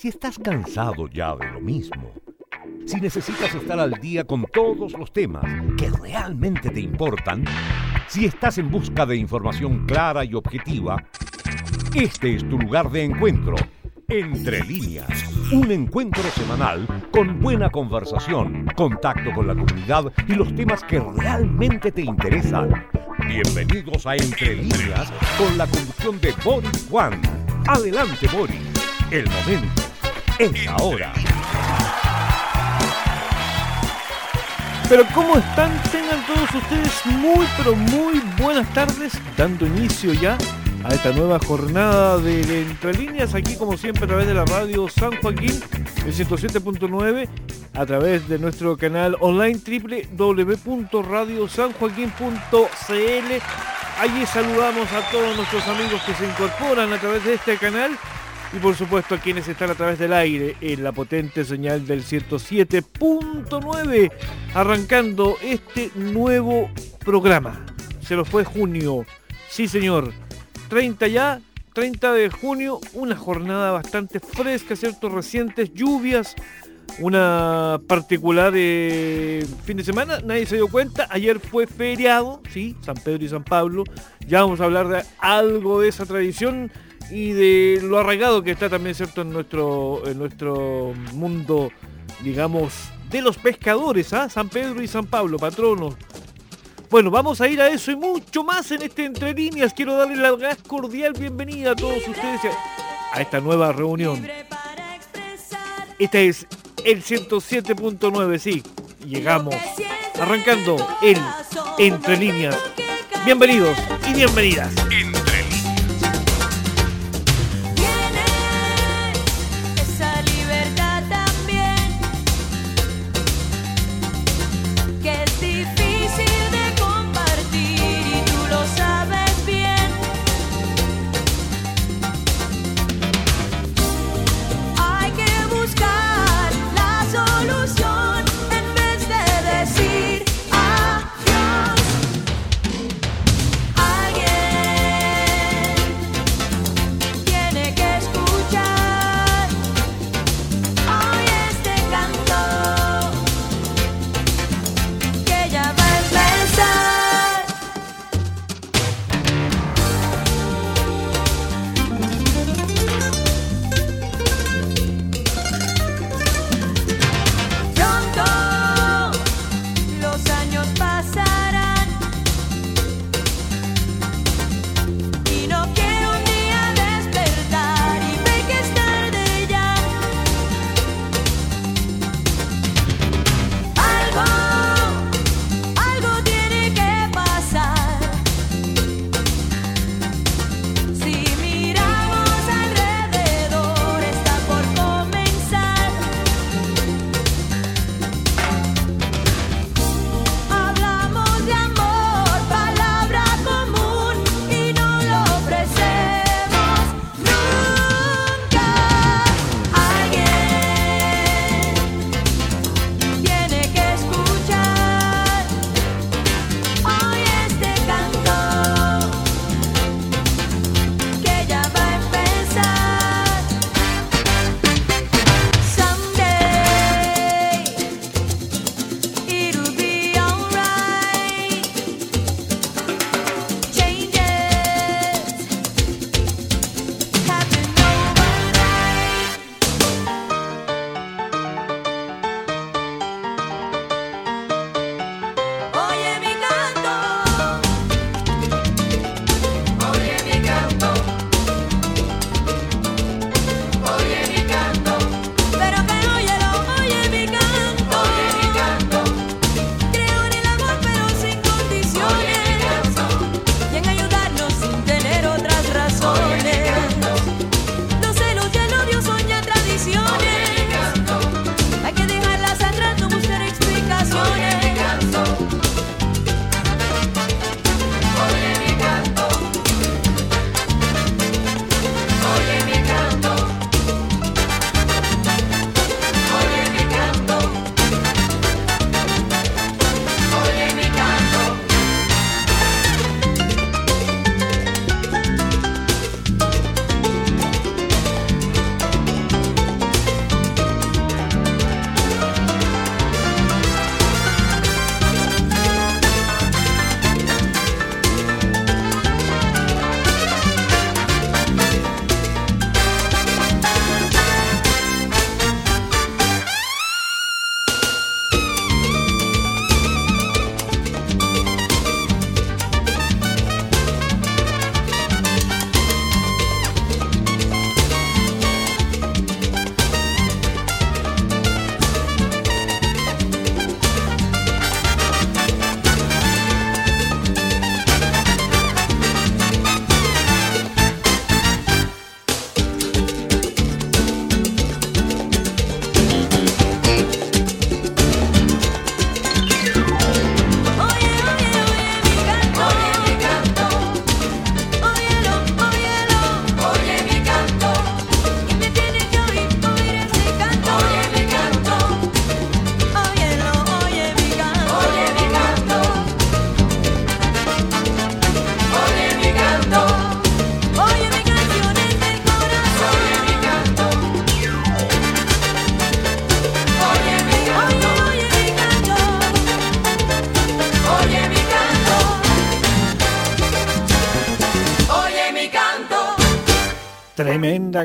Si estás cansado ya de lo mismo, si necesitas estar al día con todos los temas que realmente te importan, si estás en busca de información clara y objetiva, este es tu lugar de encuentro. Entre líneas, un encuentro semanal con buena conversación, contacto con la comunidad y los temas que realmente te interesan. Bienvenidos a Entre líneas con la conducción de Boris Juan. Adelante Boris, el momento es ahora. Pero ¿cómo están? Tengan todos ustedes muy, pero muy buenas tardes, dando inicio ya a esta nueva jornada de, Entre Líneas, aquí como siempre a través de la radio San Joaquín, el 107.9, a través de nuestro canal online www.radiosanjoaquín.cl. Allí saludamos a todos nuestros amigos que se incorporan a través de este canal y por supuesto a quienes están a través del aire en la potente señal del 107.9, arrancando este nuevo programa. Se lo fue junio, sí señor, 30 ya, 30 de junio, una jornada bastante fresca, ¿cierto? Recientes lluvias, una particular eh, fin de semana, nadie se dio cuenta, ayer fue feriado, sí, San Pedro y San Pablo, ya vamos a hablar de algo de esa tradición y de lo arraigado que está también, ¿cierto?, en nuestro, en nuestro mundo, digamos, de los pescadores, ¿ah? San Pedro y San Pablo, patronos. Bueno, vamos a ir a eso y mucho más en este Entre Líneas. Quiero darle la más cordial bienvenida a todos ustedes a esta nueva reunión. Este es el 107.9, sí. Llegamos arrancando el Entre Líneas. Bienvenidos y bienvenidas.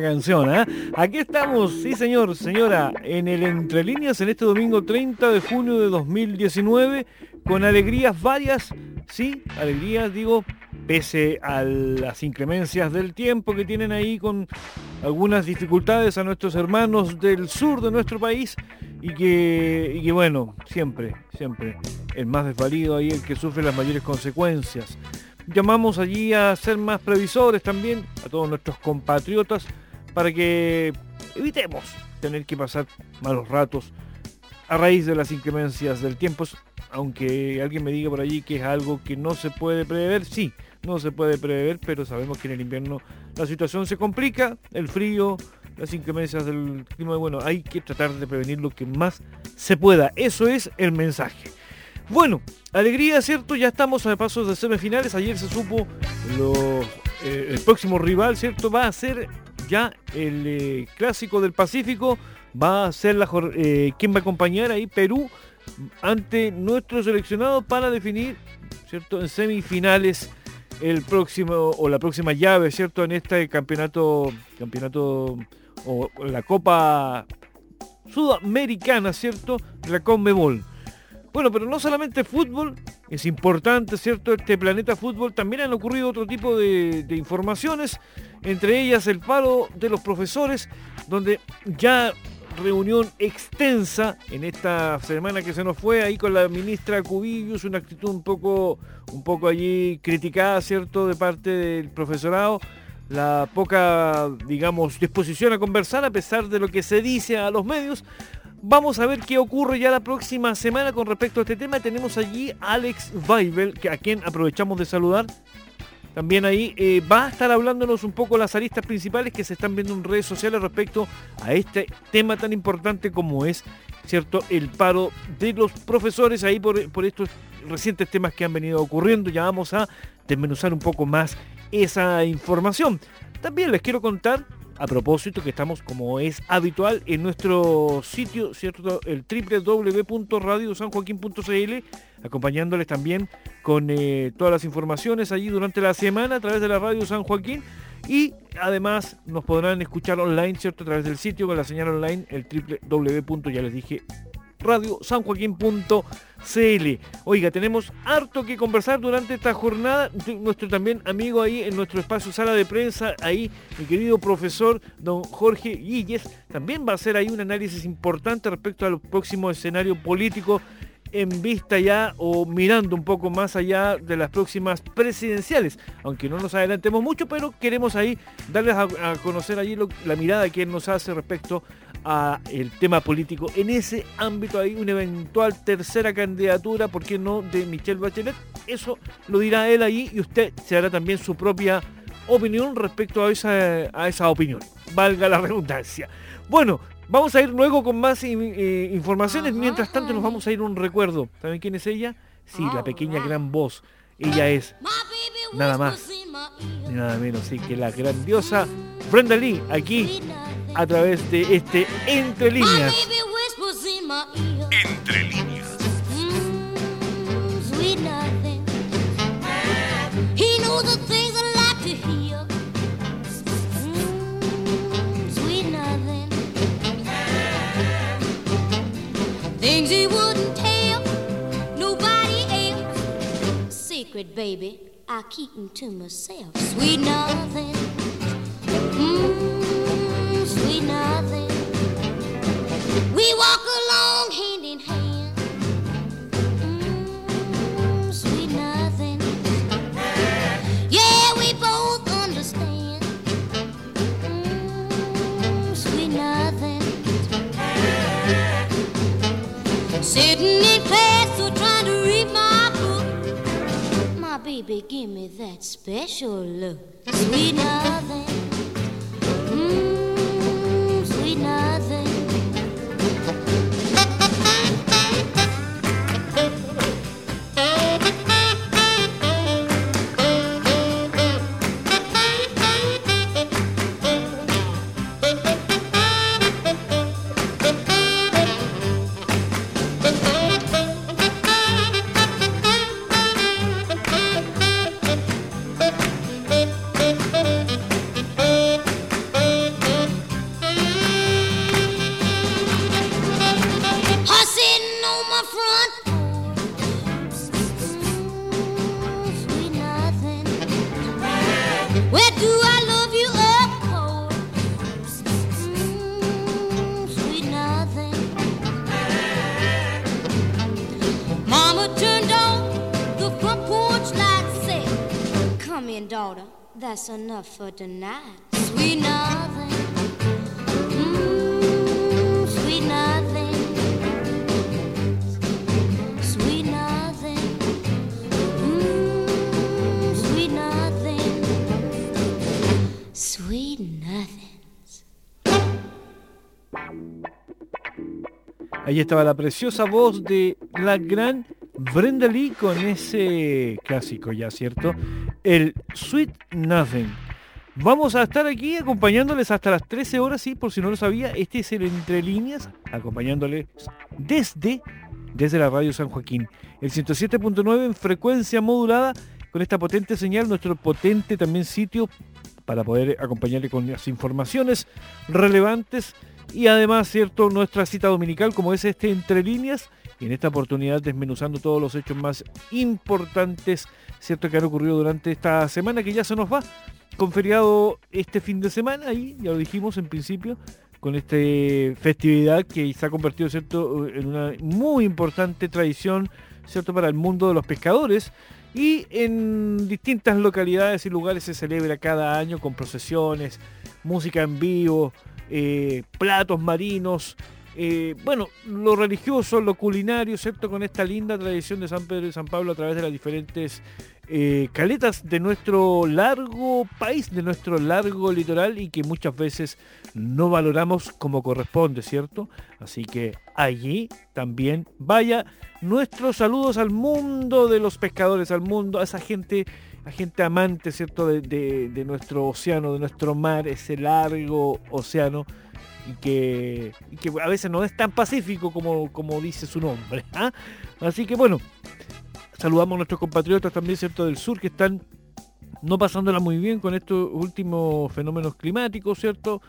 Canción, ¿eh? Aquí estamos, sí señor, señora, en el Entre Líneas en este domingo 30 de junio de 2019, con alegrías varias, sí, alegrías, digo, pese a las inclemencias del tiempo que tienen ahí con algunas dificultades a nuestros hermanos del sur de nuestro país y que, y que bueno, siempre, siempre, el más desvalido ahí el que sufre las mayores consecuencias. Llamamos allí a ser más previsores también, a todos nuestros compatriotas, para que evitemos tener que pasar malos ratos a raíz de las inclemencias del tiempo, aunque alguien me diga por allí que es algo que no se puede prever, sí, no se puede prever, pero sabemos que en el invierno la situación se complica, el frío, las inclemencias del clima, bueno, hay que tratar de prevenir lo que más se pueda, eso es el mensaje. Bueno, alegría, ¿cierto? Ya estamos a pasos de semifinales. Ayer se supo eh, el próximo rival, ¿cierto? Va a ser ya el eh, clásico del Pacífico. Va a ser la eh, quien va a acompañar ahí Perú ante nuestro seleccionado para definir, ¿cierto? En semifinales el próximo o la próxima llave, ¿cierto? En este campeonato, campeonato o la Copa Sudamericana, ¿cierto? De la Conmebol. Bueno, pero no solamente fútbol, es importante, ¿cierto? Este planeta fútbol, también han ocurrido otro tipo de, informaciones, entre ellas el paro de los profesores, donde ya reunión extensa en esta semana que se nos fue ahí con la ministra Cubillos, una actitud un poco, un poco allí criticada, ¿cierto?, de parte del profesorado, la poca, digamos, disposición a conversar a pesar de lo que se dice a los medios. Vamos a ver qué ocurre ya la próxima semana con respecto a este tema. Tenemos allí a Alex Weibel, a quien aprovechamos de saludar. También ahí eh, va a estar hablándonos un poco las aristas principales que se están viendo en redes sociales respecto a este tema tan importante como es, ¿cierto?, el paro de los profesores ahí por, por estos recientes temas que han venido ocurriendo. Ya vamos a desmenuzar un poco más esa información. También les quiero contar a propósito que estamos como es habitual en nuestro sitio, ¿cierto? El www.radiosanjoaquín.cl, acompañándoles también con eh, todas las informaciones allí durante la semana a través de la radio San Joaquín y además nos podrán escuchar online, ¿cierto? A través del sitio con la señal online, el www. ya les dije, radiosanjoaquín.cl. Oiga, tenemos harto que conversar durante esta jornada. Nuestro también amigo ahí en nuestro espacio sala de prensa, ahí mi querido profesor don Jorge Guilles, también va a hacer ahí un análisis importante respecto al próximo escenario político en vista ya o mirando un poco más allá de las próximas presidenciales, aunque no nos adelantemos mucho, pero queremos ahí darles a, conocer allí la mirada que él nos hace respecto el tema político. En ese ámbito hay una eventual tercera candidatura, ¿por qué no?, de Michelle Bachelet. Eso lo dirá él ahí y usted se hará también su propia opinión respecto a esa, a esa opinión. Valga la redundancia. Bueno, vamos a ir luego con más eh, informaciones. Mientras tanto nos vamos a ir un recuerdo. ¿Saben quién es ella? Sí, la pequeña gran voz. Ella es nada más ni nada menos sí, que la grandiosa Brenda Lee aquí a través de este Entre Líneas. Entre Líneas. Things he wouldn't tell nobody else. Secret, baby, I keep them to myself. Sweet nothing. Mm. We nothing We walk along hand in hand. Mm, sweet nothing. Yeah, we both understand. Mm, sweet nothing. Sitting in class or trying to read my book. My baby, give me that special look. Sweet nothing. Mm, sweet nothing. For tonight. Sweet nothing. Mm, sweet nothing. Sweet nothing. Mm, sweet nothing. Sweet. Ahí estaba la preciosa voz de la gran Brenda Lee con ese clásico ya, ¿cierto? El Sweet Nothing. Vamos a estar aquí acompañándoles hasta las 13 horas, sí, por si no lo sabía, este es el Entre Líneas, acompañándoles desde, desde la radio San Joaquín. El 107.9 en frecuencia modulada, con esta potente señal, nuestro potente también sitio para poder acompañarle con las informaciones relevantes y además, ¿cierto?, nuestra cita dominical como es este Entre Líneas y en esta oportunidad desmenuzando todos los hechos más importantes, ¿cierto?, que han ocurrido durante esta semana que ya se nos va, con feriado este fin de semana y ya lo dijimos en principio, con esta festividad que se ha convertido, ¿cierto?, en una muy importante tradición, ¿cierto?, para el mundo de los pescadores y en distintas localidades y lugares se celebra cada año con procesiones, música en vivo, eh, platos marinos, eh, bueno, lo religioso, lo culinario, ¿cierto? Con esta linda tradición de San Pedro y San Pablo a través de las diferentes eh, caletas de nuestro largo país, de nuestro largo litoral y que muchas veces no valoramos como corresponde, ¿cierto? Así que allí también vaya nuestros saludos al mundo de los pescadores, al mundo, a esa gente, a gente amante, ¿cierto? De, nuestro océano, de nuestro mar, ese largo océano y que, a veces no es tan pacífico como, como dice su nombre. ¿ah? Así que bueno, saludamos a nuestros compatriotas también, ¿cierto? Del sur que están no pasándola muy bien con estos últimos fenómenos climáticos, ¿cierto?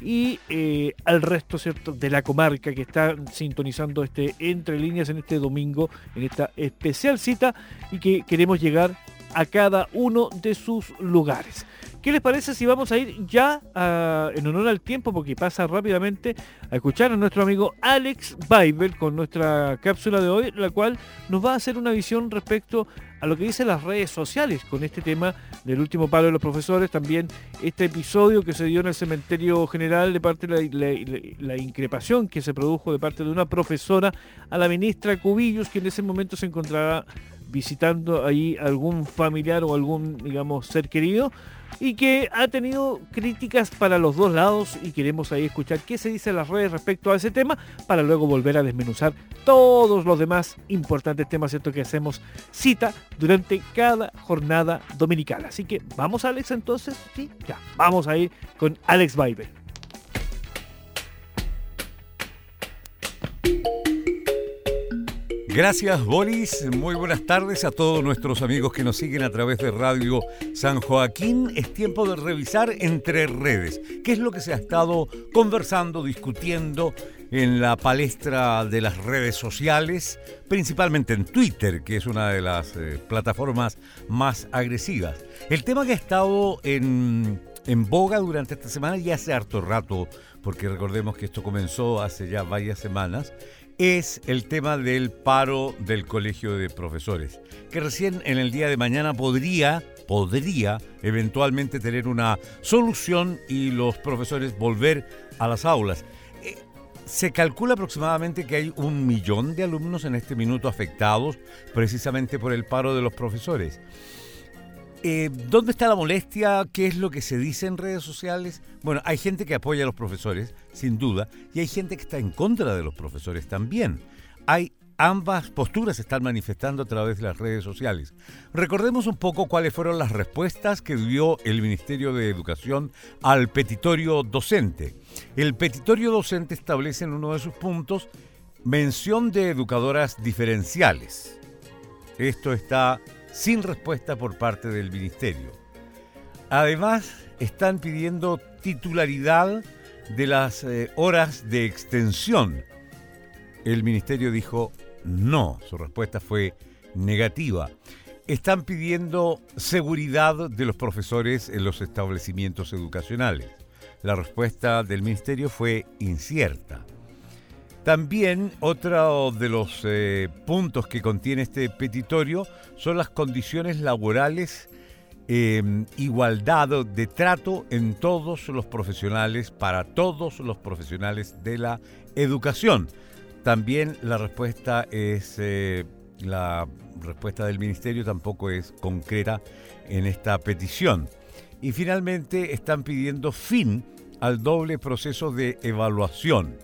Y eh, al resto, ¿cierto? De la comarca que está sintonizando este Entre Líneas en este domingo, en esta especial cita y que queremos llegar a cada uno de sus lugares. ¿Qué les parece si vamos a ir ya a- en honor al tiempo, porque pasa rápidamente, a escuchar a nuestro amigo Alex Bible con nuestra cápsula de hoy, la cual nos va a hacer una visión respecto a lo que dicen las redes sociales con este tema del último palo de los profesores, también este episodio que se dio en el cementerio general de parte de la, increpación que se produjo de parte de una profesora a la ministra Cubillos, que en ese momento se encontrará visitando ahí algún familiar o algún, digamos, ser querido y que ha tenido críticas para los dos lados y queremos ahí escuchar qué se dice en las redes respecto a ese tema para luego volver a desmenuzar todos los demás importantes temas ¿cierto? que hacemos cita durante cada jornada dominical. Así que vamos Alex entonces, sí, ya, vamos a ir con Alex Bible. Gracias Boris, muy buenas tardes a todos nuestros amigos que nos siguen a través de Radio San Joaquín. Es tiempo de revisar entre redes qué es lo que se ha estado conversando, discutiendo en la palestra de las redes sociales, principalmente en Twitter, que es una de las eh, plataformas más agresivas. El tema que ha estado en, en boga durante esta semana y hace harto rato, porque recordemos que esto comenzó hace ya varias semanas, es el tema del paro del Colegio de Profesores, que recién en el día de mañana podría, podría eventualmente tener una solución y los profesores volver a las aulas. Eh, Se calcula aproximadamente que hay un millón de alumnos en este minuto afectados precisamente por el paro de los profesores. Eh, ¿Dónde está la molestia? ¿Qué es lo que se dice en redes sociales? Bueno, hay gente que apoya a los profesores, sin duda, y hay gente que está en contra de los profesores también. Hay ambas posturas se están manifestando a través de las redes sociales. Recordemos un poco cuáles fueron las respuestas que dio el Ministerio de Educación al petitorio docente. El petitorio docente establece en uno de sus puntos mención de educadoras diferenciales. Esto está sin respuesta por parte del Ministerio. Además, están pidiendo titularidad de las eh, horas de extensión. El Ministerio dijo no, su respuesta fue negativa. Están pidiendo seguridad de los profesores en los establecimientos educacionales. La respuesta del Ministerio fue incierta. También otro de los eh, puntos que contiene este petitorio son las condiciones laborales eh, igualdad de trato en todos los profesionales, para todos los profesionales de la educación. También la respuesta es, eh, la respuesta del ministerio tampoco es concreta en esta petición. Y finalmente están pidiendo fin al doble proceso de evaluación.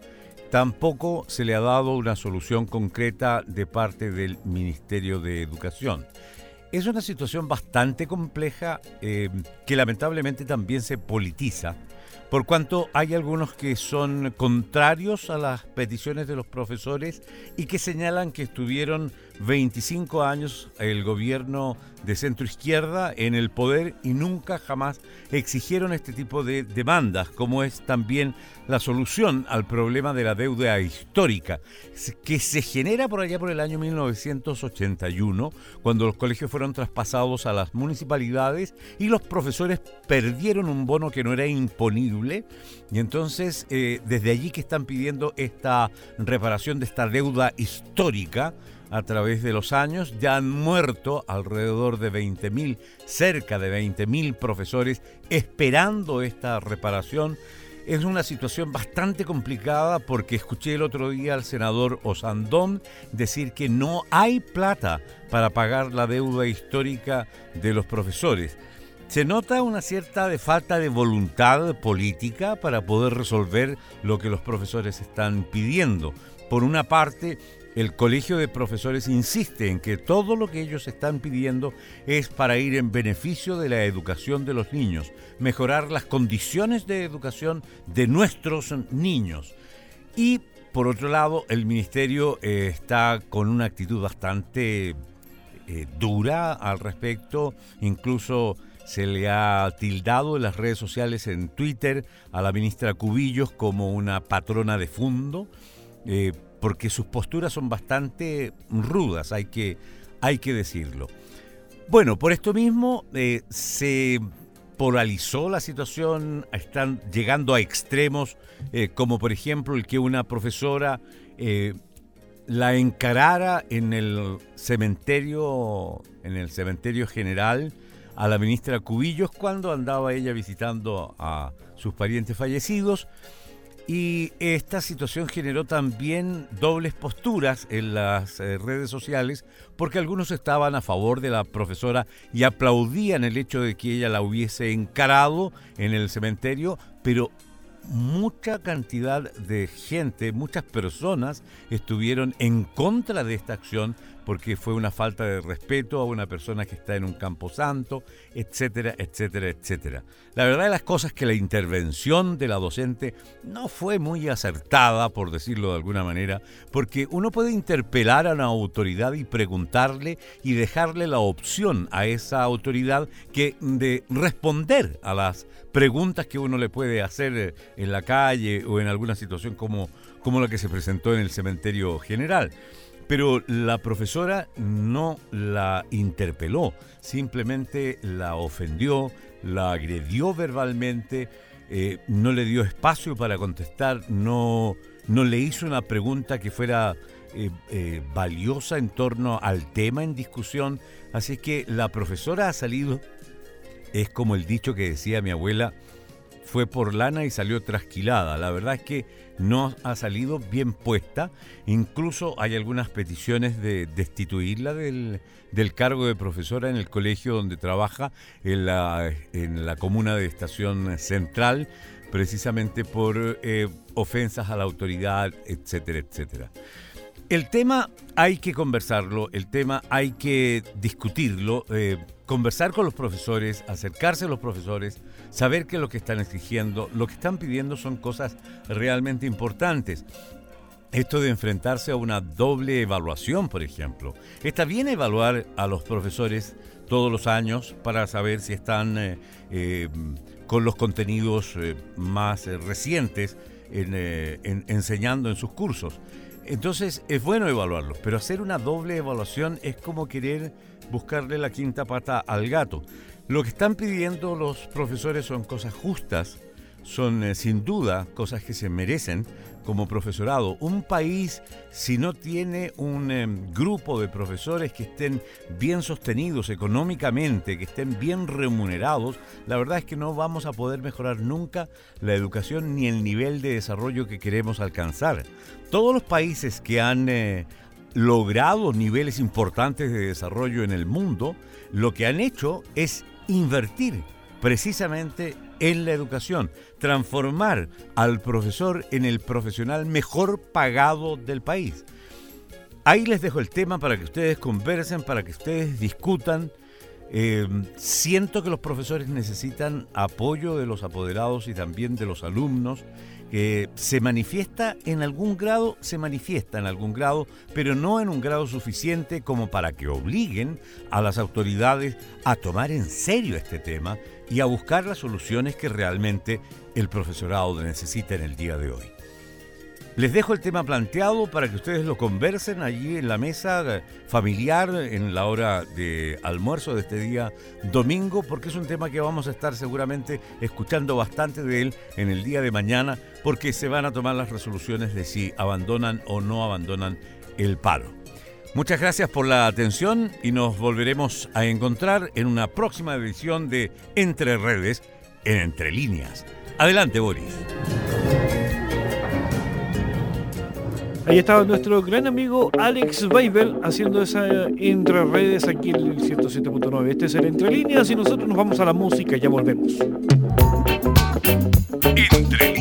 Tampoco se le ha dado una solución concreta de parte del Ministerio de Educación. Es una situación bastante compleja eh, que lamentablemente también se politiza, por cuanto hay algunos que son contrarios a las peticiones de los profesores y que señalan que estuvieron 25 años el gobierno de centro izquierda en el poder y nunca jamás exigieron este tipo de demandas, como es también la solución al problema de la deuda histórica, que se genera por allá por el año 1981, cuando los colegios fueron traspasados a las municipalidades y los profesores perdieron un bono que no era imponible, y entonces eh, desde allí que están pidiendo esta reparación de esta deuda histórica, a través de los años. Ya han muerto alrededor de 20.000, cerca de 20.000 profesores esperando esta reparación. Es una situación bastante complicada porque escuché el otro día al senador Osandón decir que no hay plata para pagar la deuda histórica de los profesores. Se nota una cierta falta de voluntad política para poder resolver lo que los profesores están pidiendo. Por una parte, el Colegio de Profesores insiste en que todo lo que ellos están pidiendo es para ir en beneficio de la educación de los niños, mejorar las condiciones de educación de nuestros niños. Y por otro lado, el Ministerio eh, está con una actitud bastante eh, dura al respecto, incluso se le ha tildado en las redes sociales, en Twitter, a la ministra Cubillos como una patrona de fondo. Eh, porque sus posturas son bastante rudas, hay que, hay que decirlo. Bueno, por esto mismo eh, se polarizó la situación, están llegando a extremos, eh, como por ejemplo el que una profesora eh, la encarara en el cementerio, en el cementerio general, a la ministra Cubillos cuando andaba ella visitando a sus parientes fallecidos y esta situación generó también dobles posturas en las eh, redes sociales porque algunos estaban a favor de la profesora y aplaudían el hecho de que ella la hubiese encarado en el cementerio, pero mucha cantidad de gente, muchas personas estuvieron en contra de esta acción porque fue una falta de respeto a una persona que está en un campo santo, etcétera, etcétera, etcétera. La verdad de las cosas es que la intervención de la docente no fue muy acertada, por decirlo de alguna manera, porque uno puede interpelar a una autoridad y preguntarle y dejarle la opción a esa autoridad que de responder a las preguntas que uno le puede hacer eh, en la calle o en alguna situación como, como la que se presentó en el cementerio general. Pero la profesora no la interpeló, simplemente la ofendió, la agredió verbalmente, eh, no le dio espacio para contestar, no, no le hizo una pregunta que fuera eh, eh, valiosa en torno al tema en discusión. Así que la profesora ha salido, es como el dicho que decía mi abuela, fue por lana y salió trasquilada. La verdad es que no ha salido bien puesta. Incluso hay algunas peticiones de destituirla del, cargo de profesora en el colegio donde trabaja, en la, en la comuna de Estación Central, precisamente por eh, ofensas a la autoridad, etcétera, etcétera. El tema hay que conversarlo, el tema hay que discutirlo, eh, conversar con los profesores, acercarse a los profesores, saber que lo que están exigiendo, lo que están pidiendo son cosas realmente importantes. Esto de enfrentarse a una doble evaluación, por ejemplo. Está bien evaluar a los profesores todos los años para saber si están eh, eh, con los contenidos más recientes enseñando en sus cursos. Entonces es bueno evaluarlos, pero hacer una doble evaluación es como querer buscarle la quinta pata al gato. Lo que están pidiendo los profesores son cosas justas, son eh, sin duda cosas que se merecen como profesorado. Un país, si no tiene un em, grupo de profesores que estén bien sostenidos económicamente, que estén bien remunerados, la verdad es que no vamos a poder mejorar nunca la educación ni el nivel de desarrollo que queremos alcanzar. Todos los países que han eh, logrado niveles importantes de desarrollo en el mundo, lo que han hecho es invertir precisamente en la educación, transformar al profesor en el profesional mejor pagado del país. Ahí les dejo el tema para que ustedes conversen, para que ustedes discutan. Eh, siento que los profesores necesitan apoyo de los apoderados y también de los alumnos que se manifiesta en algún grado, se manifiesta en algún grado, pero no en un grado suficiente como para que obliguen a las autoridades a tomar en serio este tema y a buscar las soluciones que realmente el profesorado necesita en el día de hoy. Les dejo el tema planteado para que ustedes lo conversen allí en la mesa familiar en la hora de almuerzo de este día domingo, porque es un tema que vamos a estar seguramente escuchando bastante de él en el día de mañana, porque se van a tomar las resoluciones de si abandonan o no abandonan el paro. Muchas gracias por la atención y nos volveremos a encontrar en una próxima edición de Entre Redes en Entre Líneas. Adelante, Boris. Ahí estaba nuestro gran amigo Alex Weibel haciendo esa entre redes aquí en el 107.9. Este es el Entre Líneas y nosotros nos vamos a la música y ya volvemos. Entre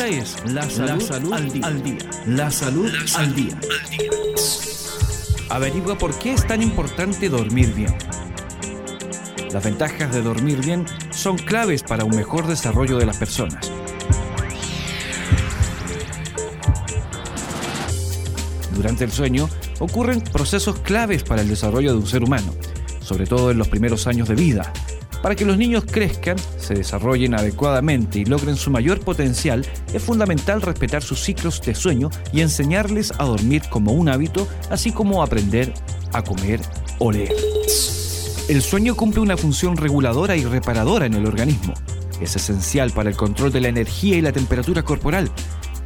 Esta es, la salud, al, día. al día. La salud, al día. Averigua por qué es tan importante dormir bien. Las ventajas de dormir bien son claves para un mejor desarrollo de las personas. Durante el sueño ocurren procesos claves para el desarrollo de un ser humano, sobre todo en los primeros años de vida. Para que los niños crezcan, se desarrollen adecuadamente y logren su mayor potencial, es fundamental respetar sus ciclos de sueño y enseñarles a dormir como un hábito, así como aprender a comer o leer. El sueño cumple una función reguladora y reparadora en el organismo. Es esencial para el control de la energía y la temperatura corporal.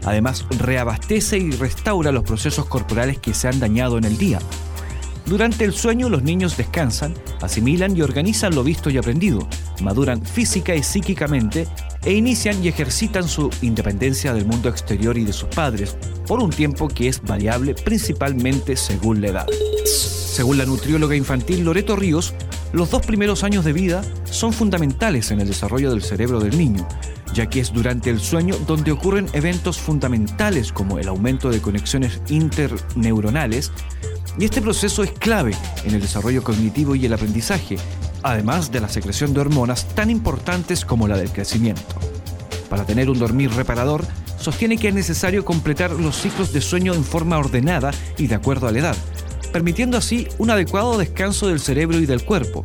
Además, reabastece y restaura los procesos corporales que se han dañado en el día. Durante el sueño los niños descansan, asimilan y organizan lo visto y aprendido, maduran física y psíquicamente e inician y ejercitan su independencia del mundo exterior y de sus padres por un tiempo que es variable principalmente según la edad. Según la nutrióloga infantil Loreto Ríos, los dos primeros años de vida son fundamentales en el desarrollo del cerebro del niño, ya que es durante el sueño donde ocurren eventos fundamentales como el aumento de conexiones interneuronales, y este proceso es clave en el desarrollo cognitivo y el aprendizaje, además de la secreción de hormonas tan importantes como la del crecimiento. Para tener un dormir reparador, sostiene que es necesario completar los ciclos de sueño en forma ordenada y de acuerdo a la edad, permitiendo así un adecuado descanso del cerebro y del cuerpo.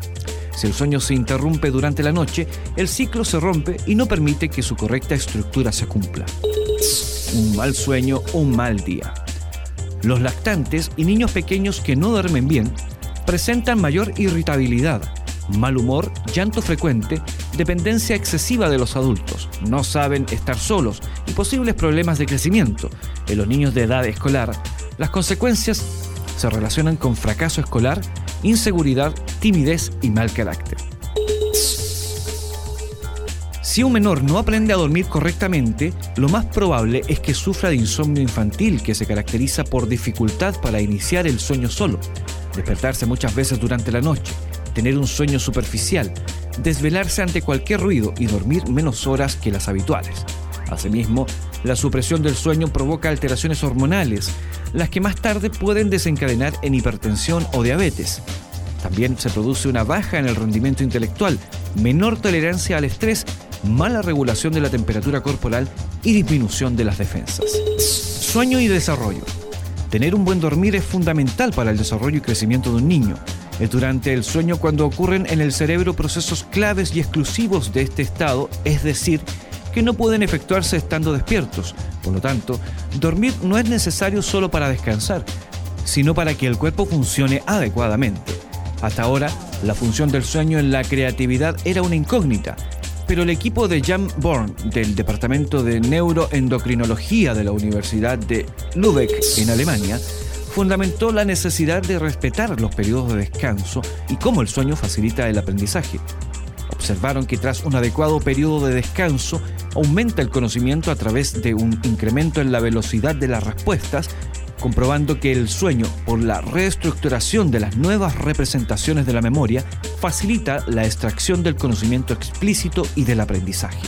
Si el sueño se interrumpe durante la noche, el ciclo se rompe y no permite que su correcta estructura se cumpla. Un mal sueño, un mal día. Los lactantes y niños pequeños que no duermen bien presentan mayor irritabilidad, mal humor, llanto frecuente, dependencia excesiva de los adultos, no saben estar solos y posibles problemas de crecimiento. En los niños de edad escolar, las consecuencias se relacionan con fracaso escolar, inseguridad, timidez y mal carácter. Si un menor no aprende a dormir correctamente, lo más probable es que sufra de insomnio infantil que se caracteriza por dificultad para iniciar el sueño solo, despertarse muchas veces durante la noche, tener un sueño superficial, desvelarse ante cualquier ruido y dormir menos horas que las habituales. Asimismo, la supresión del sueño provoca alteraciones hormonales, las que más tarde pueden desencadenar en hipertensión o diabetes. También se produce una baja en el rendimiento intelectual, menor tolerancia al estrés, mala regulación de la temperatura corporal y disminución de las defensas. Sueño y desarrollo. Tener un buen dormir es fundamental para el desarrollo y crecimiento de un niño. Es durante el sueño cuando ocurren en el cerebro procesos claves y exclusivos de este estado, es decir, que no pueden efectuarse estando despiertos. Por lo tanto, dormir no es necesario solo para descansar, sino para que el cuerpo funcione adecuadamente. Hasta ahora, la función del sueño en la creatividad era una incógnita, pero el equipo de Jan Born del Departamento de Neuroendocrinología de la Universidad de Lübeck en Alemania fundamentó la necesidad de respetar los periodos de descanso y cómo el sueño facilita el aprendizaje. Observaron que tras un adecuado periodo de descanso aumenta el conocimiento a través de un incremento en la velocidad de las respuestas, comprobando que el sueño, por la reestructuración de las nuevas representaciones de la memoria, facilita la extracción del conocimiento explícito y del aprendizaje.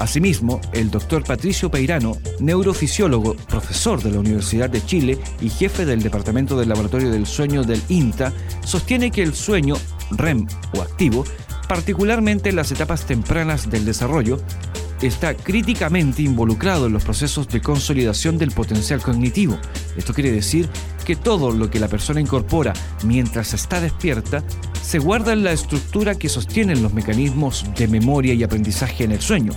Asimismo, el doctor Patricio Peirano, neurofisiólogo, profesor de la Universidad de Chile y jefe del Departamento del Laboratorio del Sueño del INTA, sostiene que el sueño REM o activo, particularmente en las etapas tempranas del desarrollo, está críticamente involucrado en los procesos de consolidación del potencial cognitivo. Esto quiere decir que todo lo que la persona incorpora mientras está despierta se guarda en la estructura que sostienen los mecanismos de memoria y aprendizaje en el sueño.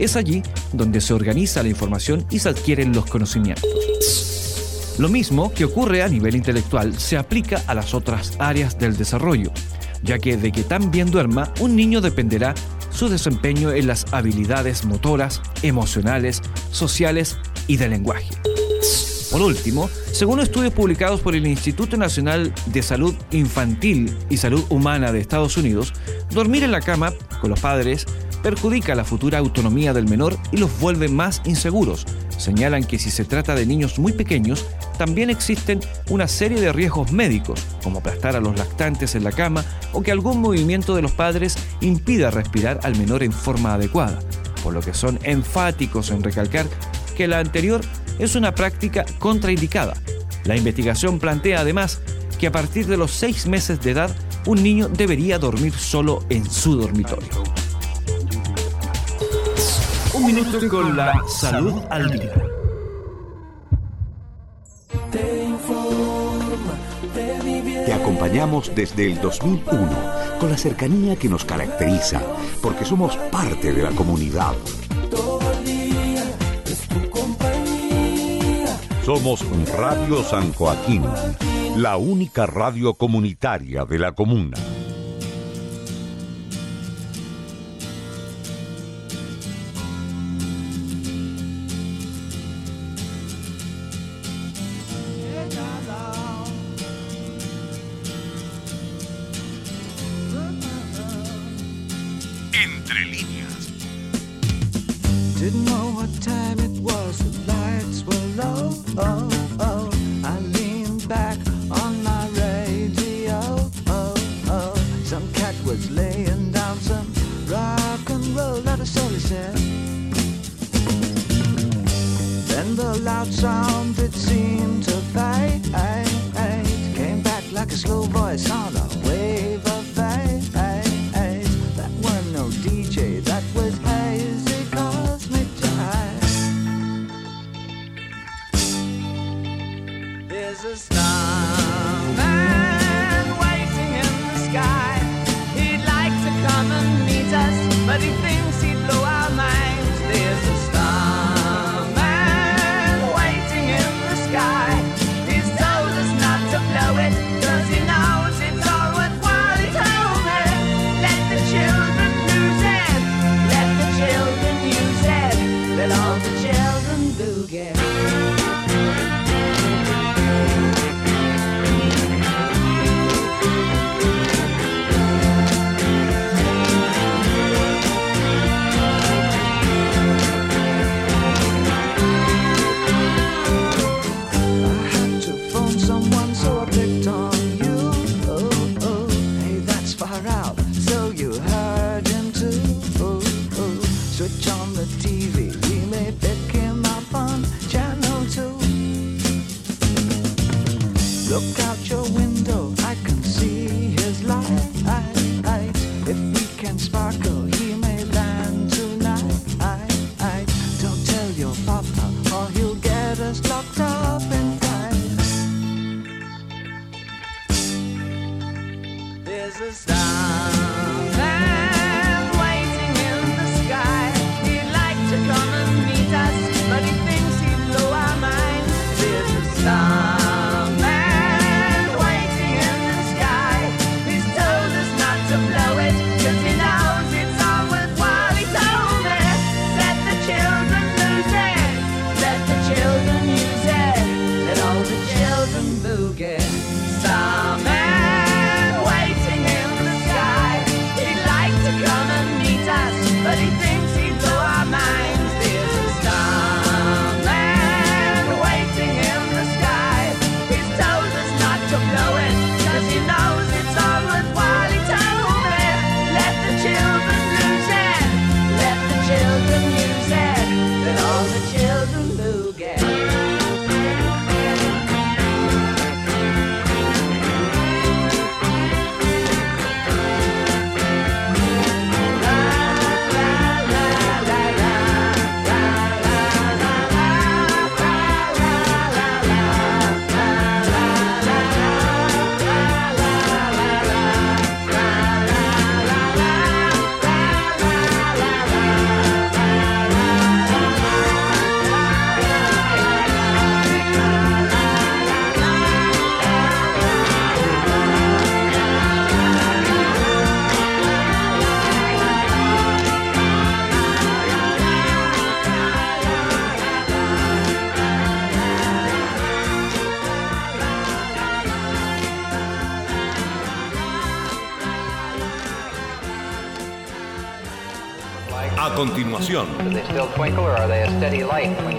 Es allí donde se organiza la información y se adquieren los conocimientos. Lo mismo que ocurre a nivel intelectual se aplica a las otras áreas del desarrollo, ya que de que tan bien duerma, un niño dependerá su desempeño en las habilidades motoras, emocionales, sociales y de lenguaje. Por último, según estudios publicados por el Instituto Nacional de Salud Infantil y Salud Humana de Estados Unidos, dormir en la cama con los padres perjudica la futura autonomía del menor y los vuelve más inseguros. Señalan que si se trata de niños muy pequeños, también existen una serie de riesgos médicos, como aplastar a los lactantes en la cama o que algún movimiento de los padres impida respirar al menor en forma adecuada, por lo que son enfáticos en recalcar que la anterior es una práctica contraindicada. La investigación plantea además que a partir de los seis meses de edad un niño debería dormir solo en su dormitorio. Un minuto con la salud al día. Te acompañamos desde el 2001 con la cercanía que nos caracteriza, porque somos parte de la comunidad. Somos Radio San Joaquín, la única radio comunitaria de la comuna.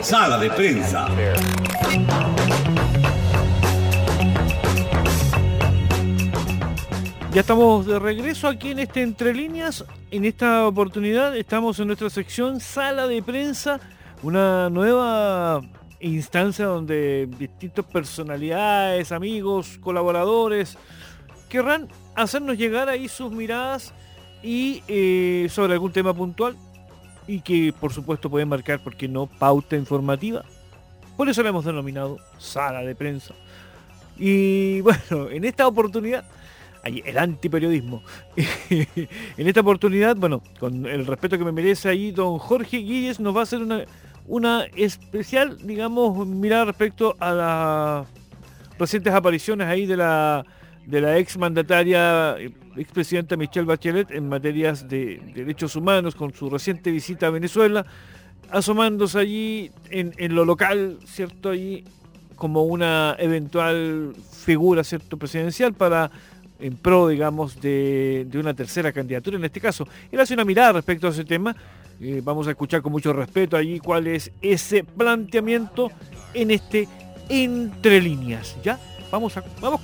Sala de prensa. Ya estamos de regreso aquí en este Entre Líneas. En esta oportunidad estamos en nuestra sección Sala de Prensa, una nueva instancia donde distintas personalidades, amigos, colaboradores querrán hacernos llegar ahí sus miradas y eh, sobre algún tema puntual y que por supuesto pueden marcar, porque no, pauta informativa. Por eso la hemos denominado Sala de Prensa. Y bueno, en esta oportunidad el antiperiodismo. en esta oportunidad, bueno, con el respeto que me merece ahí, don Jorge Guilles nos va a hacer una, una especial, digamos, mirada respecto a las recientes apariciones ahí de la de la ex mandataria, expresidenta Michelle Bachelet en materias de derechos humanos con su reciente visita a Venezuela, asomándose allí en, en lo local, ¿cierto? Allí como una eventual figura, ¿cierto? Presidencial para en pro, digamos, de, de una tercera candidatura en este caso. Él hace una mirada respecto a ese tema. Eh, vamos a escuchar con mucho respeto allí cuál es ese planteamiento en este entre líneas. ¿Ya? Vamos,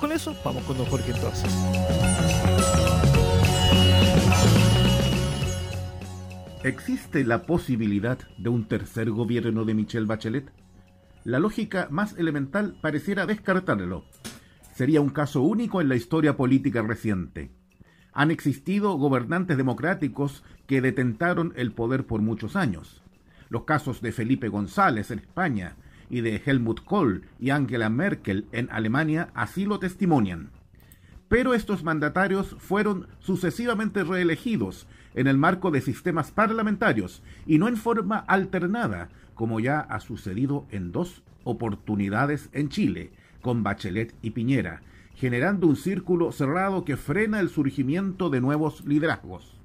con eso. Vamos con don Jorge entonces. ¿Existe la posibilidad de un tercer gobierno de Michelle Bachelet? La lógica más elemental pareciera descartarlo. Sería un caso único en la historia política reciente. Han existido gobernantes democráticos que detentaron el poder por muchos años. Los casos de Felipe González en España y de Helmut Kohl y Angela Merkel en Alemania así lo testimonian. Pero estos mandatarios fueron sucesivamente reelegidos en el marco de sistemas parlamentarios y no en forma alternada, como ya ha sucedido en dos oportunidades en Chile, con Bachelet y Piñera, generando un círculo cerrado que frena el surgimiento de nuevos liderazgos.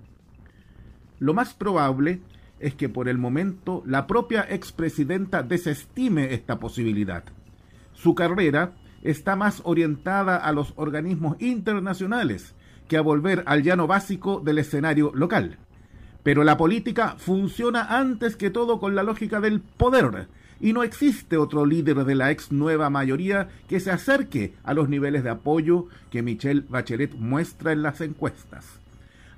Lo más probable es que por el momento la propia expresidenta desestime esta posibilidad. Su carrera está más orientada a los organismos internacionales que a volver al llano básico del escenario local. Pero la política funciona antes que todo con la lógica del poder, y no existe otro líder de la ex nueva mayoría que se acerque a los niveles de apoyo que Michelle Bachelet muestra en las encuestas.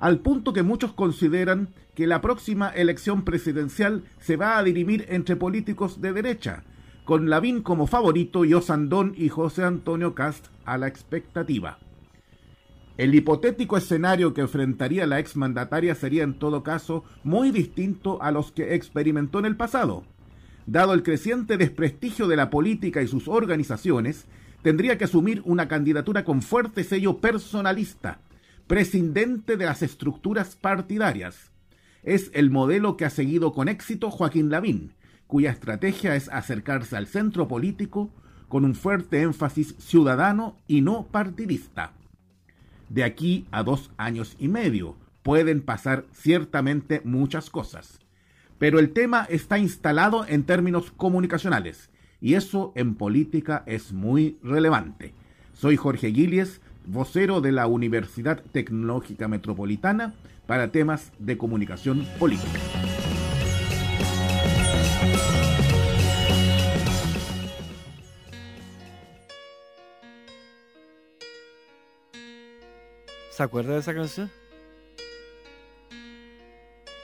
Al punto que muchos consideran que la próxima elección presidencial se va a dirimir entre políticos de derecha, con Lavín como favorito y Osandón y José Antonio Cast a la expectativa. El hipotético escenario que enfrentaría la exmandataria sería en todo caso muy distinto a los que experimentó en el pasado. Dado el creciente desprestigio de la política y sus organizaciones, tendría que asumir una candidatura con fuerte sello personalista, prescindente de las estructuras partidarias. Es el modelo que ha seguido con éxito Joaquín Lavín, cuya estrategia es acercarse al centro político con un fuerte énfasis ciudadano y no partidista. De aquí a dos años y medio pueden pasar ciertamente muchas cosas, pero el tema está instalado en términos comunicacionales y eso en política es muy relevante. Soy Jorge Guilies, vocero de la Universidad Tecnológica Metropolitana para temas de comunicación política. ¿Se acuerda de esa canción?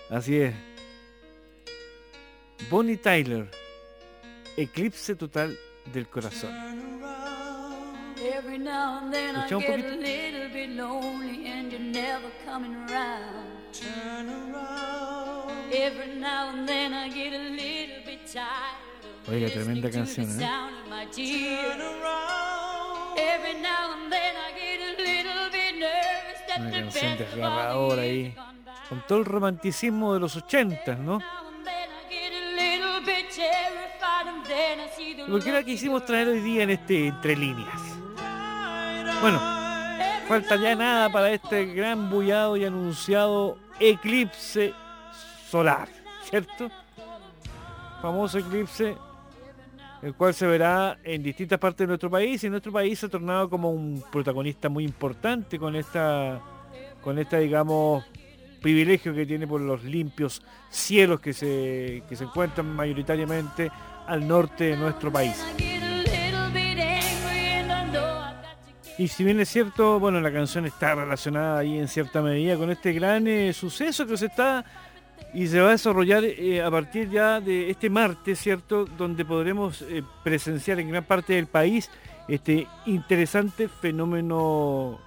Así es. Bonnie Tyler, Eclipse Total del Corazón. Every now and then I Escucha un get a poquito. little bit lonely and you're never coming around. Turn around. Every now and then I get a little bit tired Oiga, listening tremenda to canción, the ¿eh? sound of my tears. Every now and then I get a little bit nervous that Una the canción best of all desgarradora ahí. Con todo el romanticismo de los 80, ¿no? get a little bit terrified and then I see the ¿Y por qué la quisimos traer hoy día en este Entre Líneas? Bueno, falta ya nada para este gran bullado y anunciado eclipse solar, ¿cierto? Famoso eclipse, el cual se verá en distintas partes de nuestro país y nuestro país se ha tornado como un protagonista muy importante con esta, con esta digamos, privilegio que tiene por los limpios cielos que se, que se encuentran mayoritariamente al norte de nuestro país. Y si bien es cierto, bueno, la canción está relacionada ahí en cierta medida con este gran eh, suceso que se está y se va a desarrollar eh, a partir ya de este martes, ¿cierto? Donde podremos eh, presenciar en gran parte del país este interesante fenómeno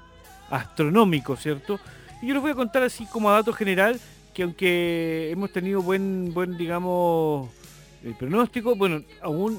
astronómico, ¿cierto? Y yo les voy a contar así como a dato general que aunque hemos tenido buen, buen digamos, eh, pronóstico, bueno, aún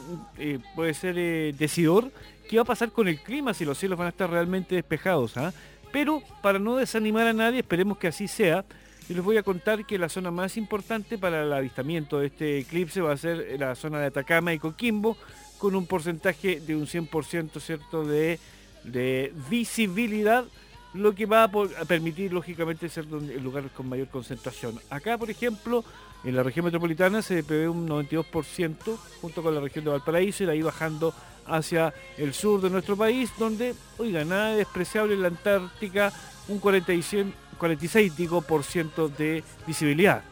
puede ser decidor qué va a pasar con el clima si los cielos van a estar realmente despejados, ¿ah? Pero para no desanimar a nadie, esperemos que así sea. Y les voy a contar que la zona más importante para el avistamiento de este eclipse va a ser la zona de Atacama y Coquimbo, con un porcentaje de un 100% ¿cierto? De, de visibilidad, lo que va a, permitir lógicamente ser donde- el lugar con mayor concentración. Acá, por ejemplo, en la región metropolitana se prevé un 92% junto con la región de Valparaíso y de ahí bajando hacia el sur de nuestro país, donde, oiga, nada de despreciable en la Antártica, un 46, 46 digo, por de visibilidad.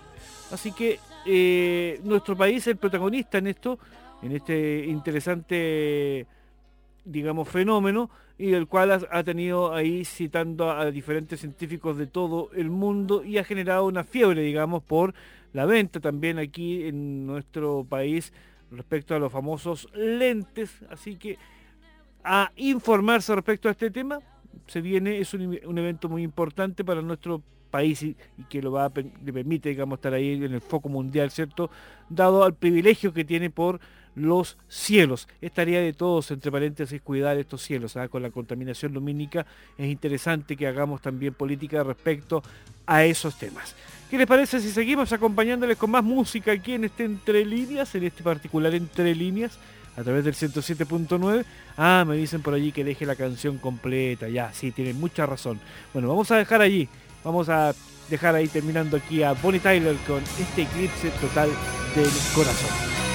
Así que eh, nuestro país es el protagonista en esto, en este interesante, digamos, fenómeno, y el cual ha, tenido ahí citando a, diferentes científicos de todo el mundo y ha generado una fiebre, digamos, por la venta también aquí en nuestro país respecto a los famosos lentes. Así que a informarse respecto a este tema, se viene, es un, un evento muy importante para nuestro país y, y que lo va a, le permite, digamos, estar ahí en el foco mundial, ¿cierto? Dado al privilegio que tiene por los cielos. Es tarea de todos, entre paréntesis, cuidar estos cielos. ¿ah? Con la contaminación lumínica es interesante que hagamos también política respecto a esos temas. ¿Qué les parece si seguimos acompañándoles con más música aquí en este Entre Líneas, en este particular Entre Líneas, a través del 107.9? Ah, me dicen por allí que deje la canción completa. Ya, sí, tienen mucha razón. Bueno, vamos a dejar allí, vamos a dejar ahí terminando aquí a Bonnie Tyler con este eclipse total del corazón.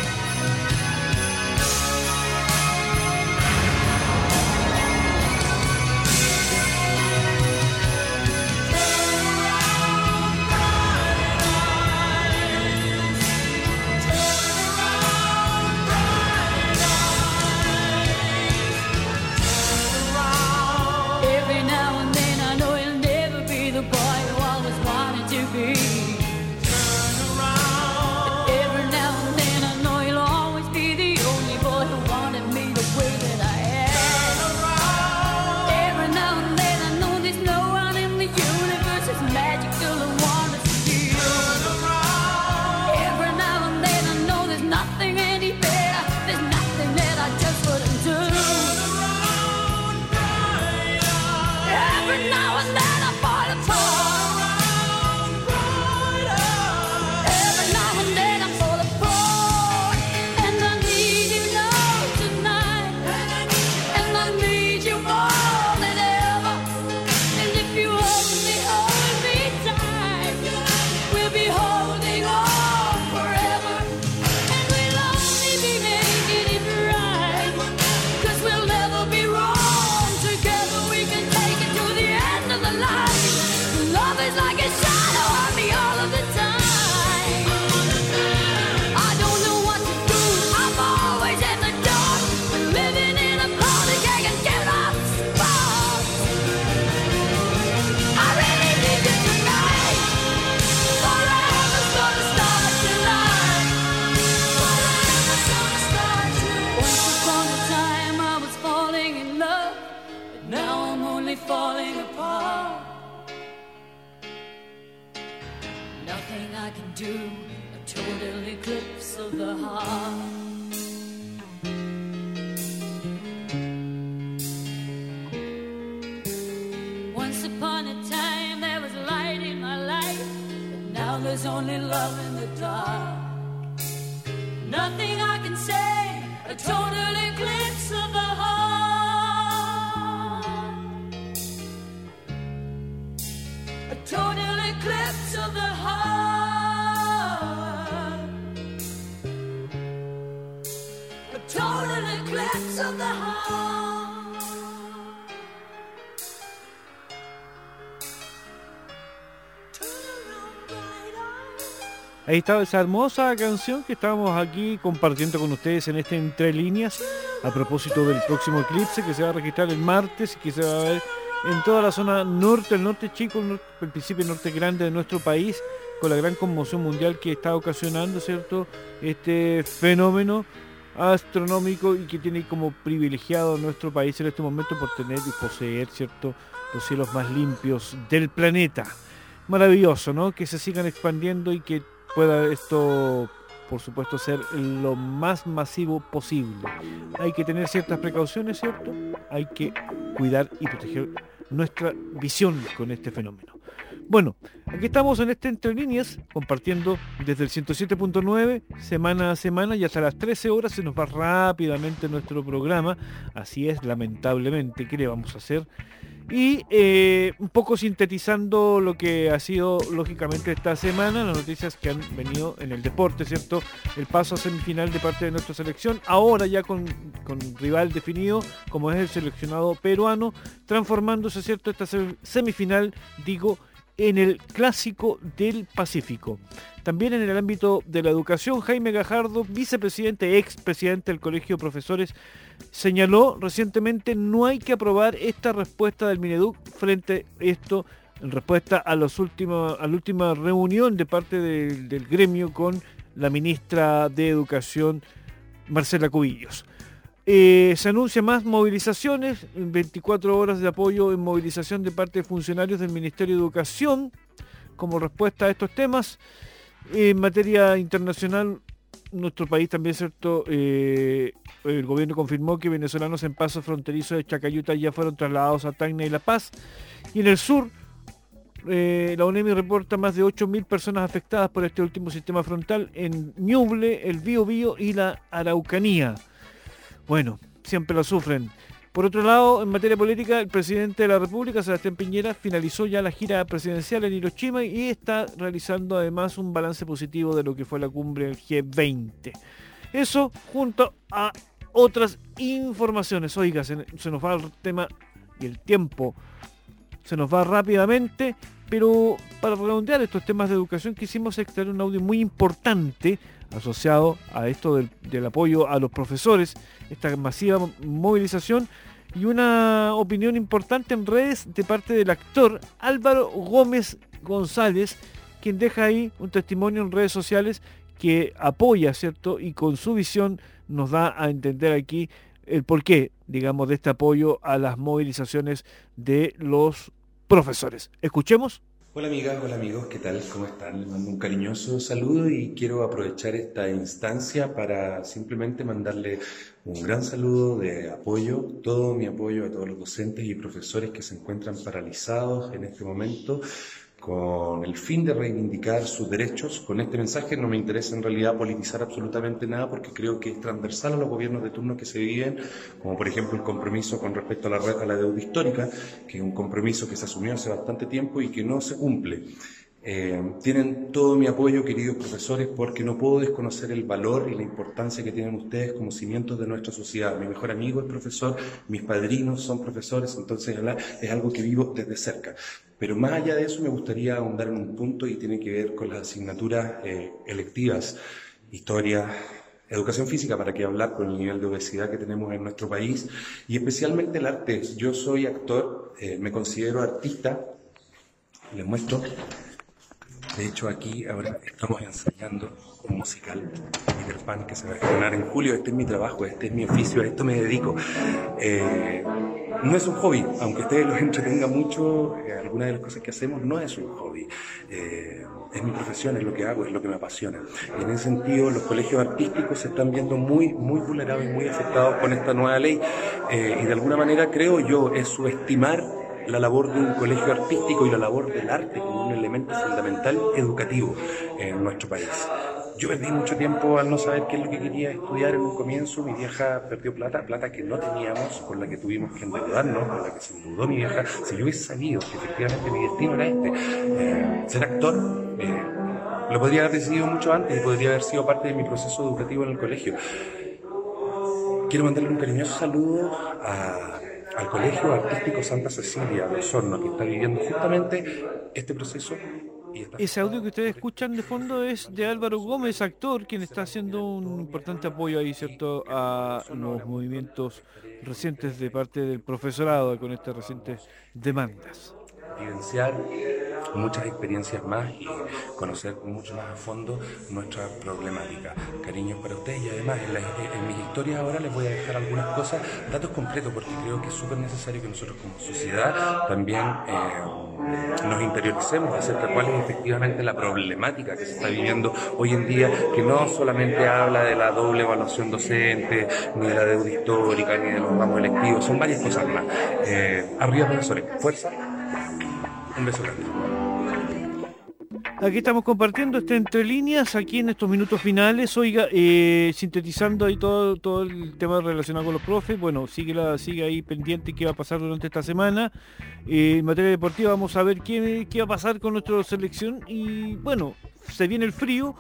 Ahí estaba esa hermosa canción que estábamos aquí compartiendo con ustedes en este Entre Líneas a propósito del próximo eclipse que se va a registrar el martes y que se va a ver en toda la zona norte, el norte chico, el, principio norte grande de nuestro país, con la gran conmoción mundial que está ocasionando, ¿cierto? Este fenómeno astronómico y que tiene como privilegiado nuestro país en este momento por tener y poseer, ¿cierto? Los cielos más limpios del planeta. Maravilloso, ¿no? Que se sigan expandiendo y que pueda esto, por supuesto, ser lo más masivo posible. Hay que tener ciertas precauciones, ¿cierto? Hay que cuidar y proteger nuestra visión con este fenómeno. Bueno, aquí estamos en este Entre Líneas, compartiendo desde el 107.9 semana a semana y hasta las 13 horas se nos va rápidamente nuestro programa. Así es, lamentablemente, ¿qué le vamos a hacer? Y eh, un poco sintetizando lo que ha sido lógicamente esta semana, las noticias que han venido en el deporte, ¿cierto? El paso a semifinal de parte de nuestra selección, ahora ya con, con rival definido, como es el seleccionado peruano, transformándose, ¿cierto? Esta se- semifinal, digo, en el clásico del Pacífico. También en el ámbito de la educación, Jaime Gajardo, vicepresidente, expresidente del Colegio de Profesores, señaló recientemente no hay que aprobar esta respuesta del Mineduc frente a esto en respuesta a, los últimos, a la última reunión de parte del- del gremio con la ministra de Educación, Marcela Cubillos. Eh, se anuncia más movilizaciones, 24 horas de apoyo en movilización de parte de funcionarios del Ministerio de Educación como respuesta a estos temas. En materia internacional, nuestro país también, ¿cierto? Eh, el gobierno confirmó que venezolanos en paso fronterizo de Chacayuta ya fueron trasladados a Tacna y La Paz. Y en el sur, eh, la UNEMI reporta más de 8.000 personas afectadas por este último sistema frontal en Ñuble, el Bío y la Araucanía. Bueno, siempre lo sufren. Por otro lado, en materia política, el presidente de la República, Sebastián Piñera, finalizó ya la gira presidencial en Hiroshima y está realizando además un balance positivo de lo que fue la cumbre del G20. Eso junto a otras informaciones. Oiga, se, se nos va el tema y el tiempo se nos va rápidamente, pero para redondear estos temas de educación quisimos extraer un audio muy importante asociado a esto del, apoyo a los profesores, esta masiva movilización y una opinión importante en redes de parte del actor Álvaro Gómez González, quien deja ahí un testimonio en redes sociales que apoya, ¿cierto? Y con su visión nos da a entender aquí el porqué, digamos, de este apoyo a las movilizaciones de los profesores. Escuchemos. Hola amigas, hola amigos, ¿qué tal? ¿Cómo están? Les mando un cariñoso saludo y quiero aprovechar esta instancia para simplemente mandarle un gran saludo de apoyo, todo mi apoyo a todos los docentes y profesores que se encuentran paralizados en este momento con el fin de reivindicar sus derechos. Con este mensaje no me interesa en realidad politizar absolutamente nada porque creo que es transversal a los gobiernos de turno que se viven, como por ejemplo el compromiso con respecto a la, a la deuda histórica, que es un compromiso que se asumió hace bastante tiempo y que no se cumple. Eh, tienen todo mi apoyo, queridos profesores, porque no puedo desconocer el valor y la importancia que tienen ustedes como cimientos de nuestra sociedad. Mi mejor amigo es profesor, mis padrinos son profesores, entonces es algo que vivo desde cerca. Pero más allá de eso me gustaría ahondar en un punto y tiene que ver con las asignaturas eh, electivas, historia, educación física, para qué hablar con el nivel de obesidad que tenemos en nuestro país, y especialmente el arte. Yo soy actor, eh, me considero artista, les muestro. De hecho, aquí ahora estamos ensayando un musical, Peter Pan, que se va a estrenar en julio. Este es mi trabajo, este es mi oficio, a esto me dedico. Eh, no es un hobby, aunque ustedes los entretenga mucho, eh, algunas de las cosas que hacemos no es un hobby. Eh, es mi profesión, es lo que hago, es lo que me apasiona. Y en ese sentido, los colegios artísticos se están viendo muy, muy vulnerados y muy afectados con esta nueva ley. Eh, y de alguna manera, creo yo, es subestimar la labor de un colegio artístico y la labor del arte como un elemento fundamental educativo en nuestro país. Yo perdí mucho tiempo al no saber qué es lo que quería estudiar en un comienzo. Mi vieja perdió plata, plata que no teníamos, con la que tuvimos que endeudarnos, con la que se endeudó mi vieja. Si yo hubiese sabido que efectivamente mi destino era este, eh, ser actor, eh, lo podría haber decidido mucho antes y podría haber sido parte de mi proceso educativo en el colegio. Quiero mandarle un cariñoso saludo a- al Colegio Artístico Santa Cecilia de Osorno, que está viviendo justamente este proceso Ese audio que ustedes escuchan de fondo es de Álvaro Gómez, actor, quien está haciendo un importante apoyo ahí, ¿cierto?, a los movimientos recientes de parte del profesorado con estas recientes demandas. Vivenciar muchas experiencias más y conocer mucho más a fondo nuestra problemática. Cariños para ustedes y además en, las- en mis historias ahora les voy a dejar algunas cosas, datos concretos, porque creo que es súper necesario que nosotros como sociedad también eh, nos interioricemos acerca de cuál es efectivamente la problemática que se está viviendo hoy en día, que no solamente habla de la doble evaluación docente, ni de la deuda histórica, ni de los ramos electivos, son varias cosas más. Eh, arriba profesores, fuerza, un beso grande. Aquí estamos compartiendo este entre líneas, aquí en estos minutos finales, oiga, eh, sintetizando ahí todo, todo el tema relacionado con los profes, bueno, sigue, la, sigue ahí pendiente qué va a pasar durante esta semana. Eh, en materia deportiva vamos a ver qué, qué va a pasar con nuestra selección y bueno, se viene el frío.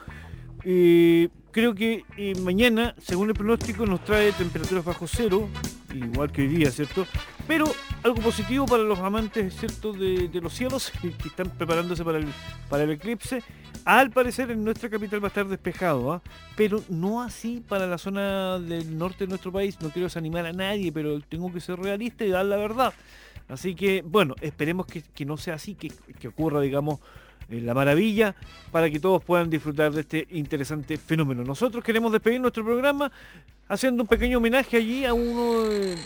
Eh, creo que eh, mañana, según el pronóstico, nos trae temperaturas bajo cero, igual que hoy día, ¿cierto? Pero algo positivo para los amantes, ¿cierto?, de, los cielos que están preparándose para el, eclipse. Al parecer en nuestra capital va a estar despejado, ¿ah? pero no así para la zona del norte de nuestro país. No quiero desanimar a nadie, pero tengo que ser realista y dar la verdad. Así que, bueno, esperemos que, que no sea así, que, que ocurra, digamos, eh, la maravilla para que todos puedan disfrutar de este interesante fenómeno. Nosotros queremos despedir nuestro programa haciendo un pequeño homenaje allí a uno eh,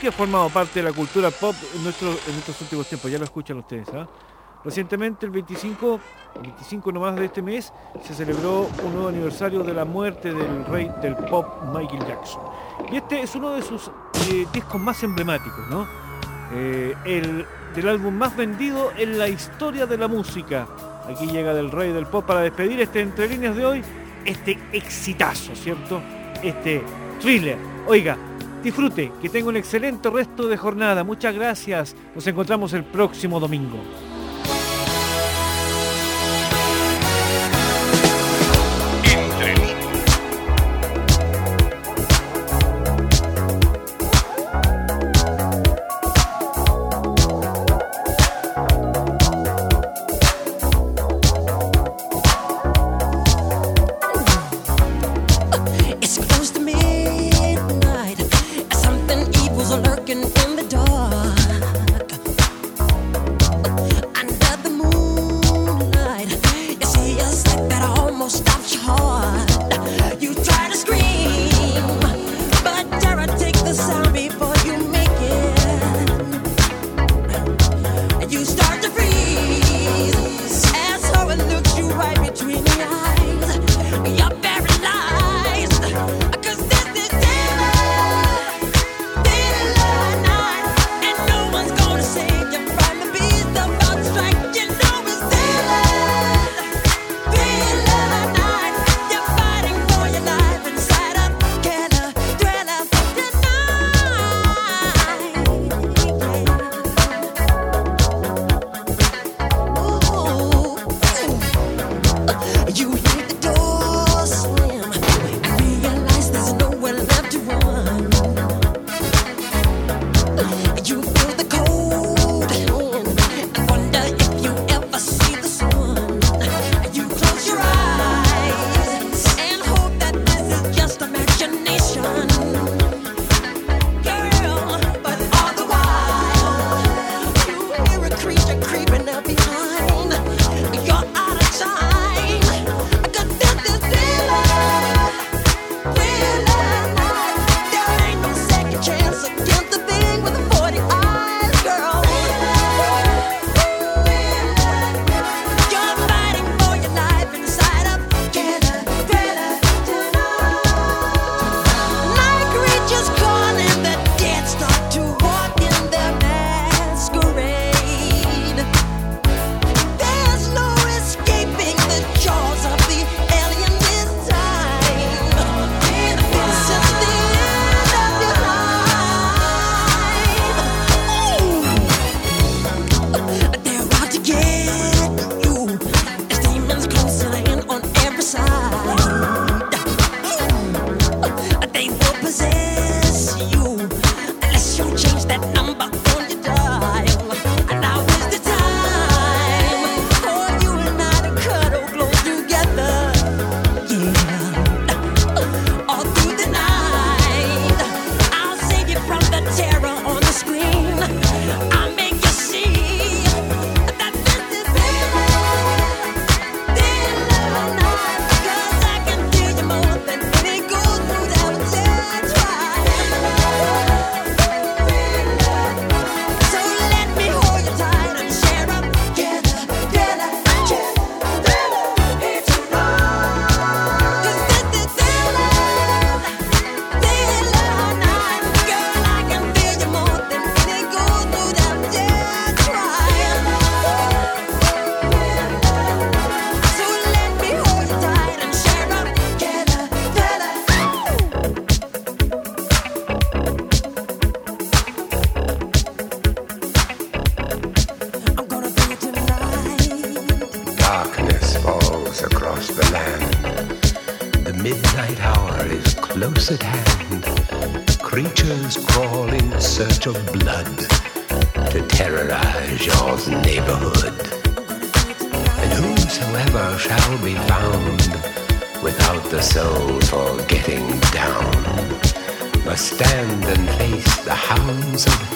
que ha formado parte de la cultura pop en, nuestro, en estos últimos tiempos. Ya lo escuchan ustedes. ¿ah? Recientemente, el 25, el 25 nomás de este mes, se celebró un nuevo aniversario de la muerte del rey del pop Michael Jackson. Y este es uno de sus eh, discos más emblemáticos, ¿no? Eh, el del álbum más vendido en la historia de la música. Aquí llega del rey del pop para despedir este entre líneas de hoy, este exitazo, ¿cierto? Este thriller. Oiga, disfrute, que tenga un excelente resto de jornada. Muchas gracias. Nos encontramos el próximo domingo. was lurking in the door. comes.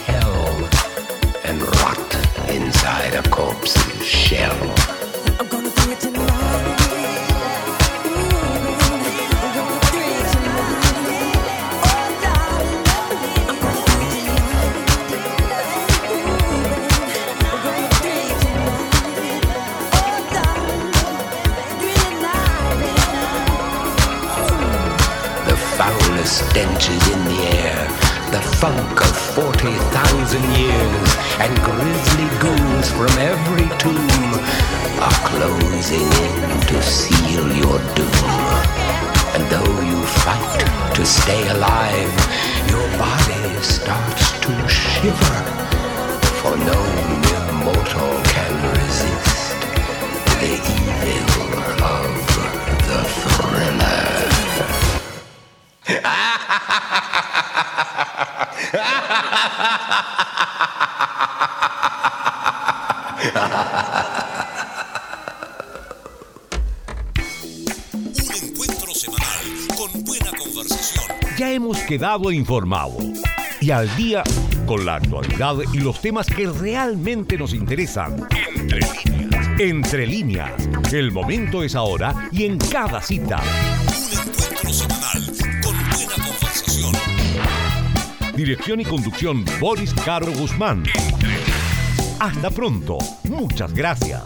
informado y al día con la actualidad y los temas que realmente nos interesan. Entre líneas. Entre líneas. El momento es ahora y en cada cita. Un encuentro semanal con buena conversación. Dirección y conducción Boris Caro Guzmán. Hasta pronto. Muchas gracias.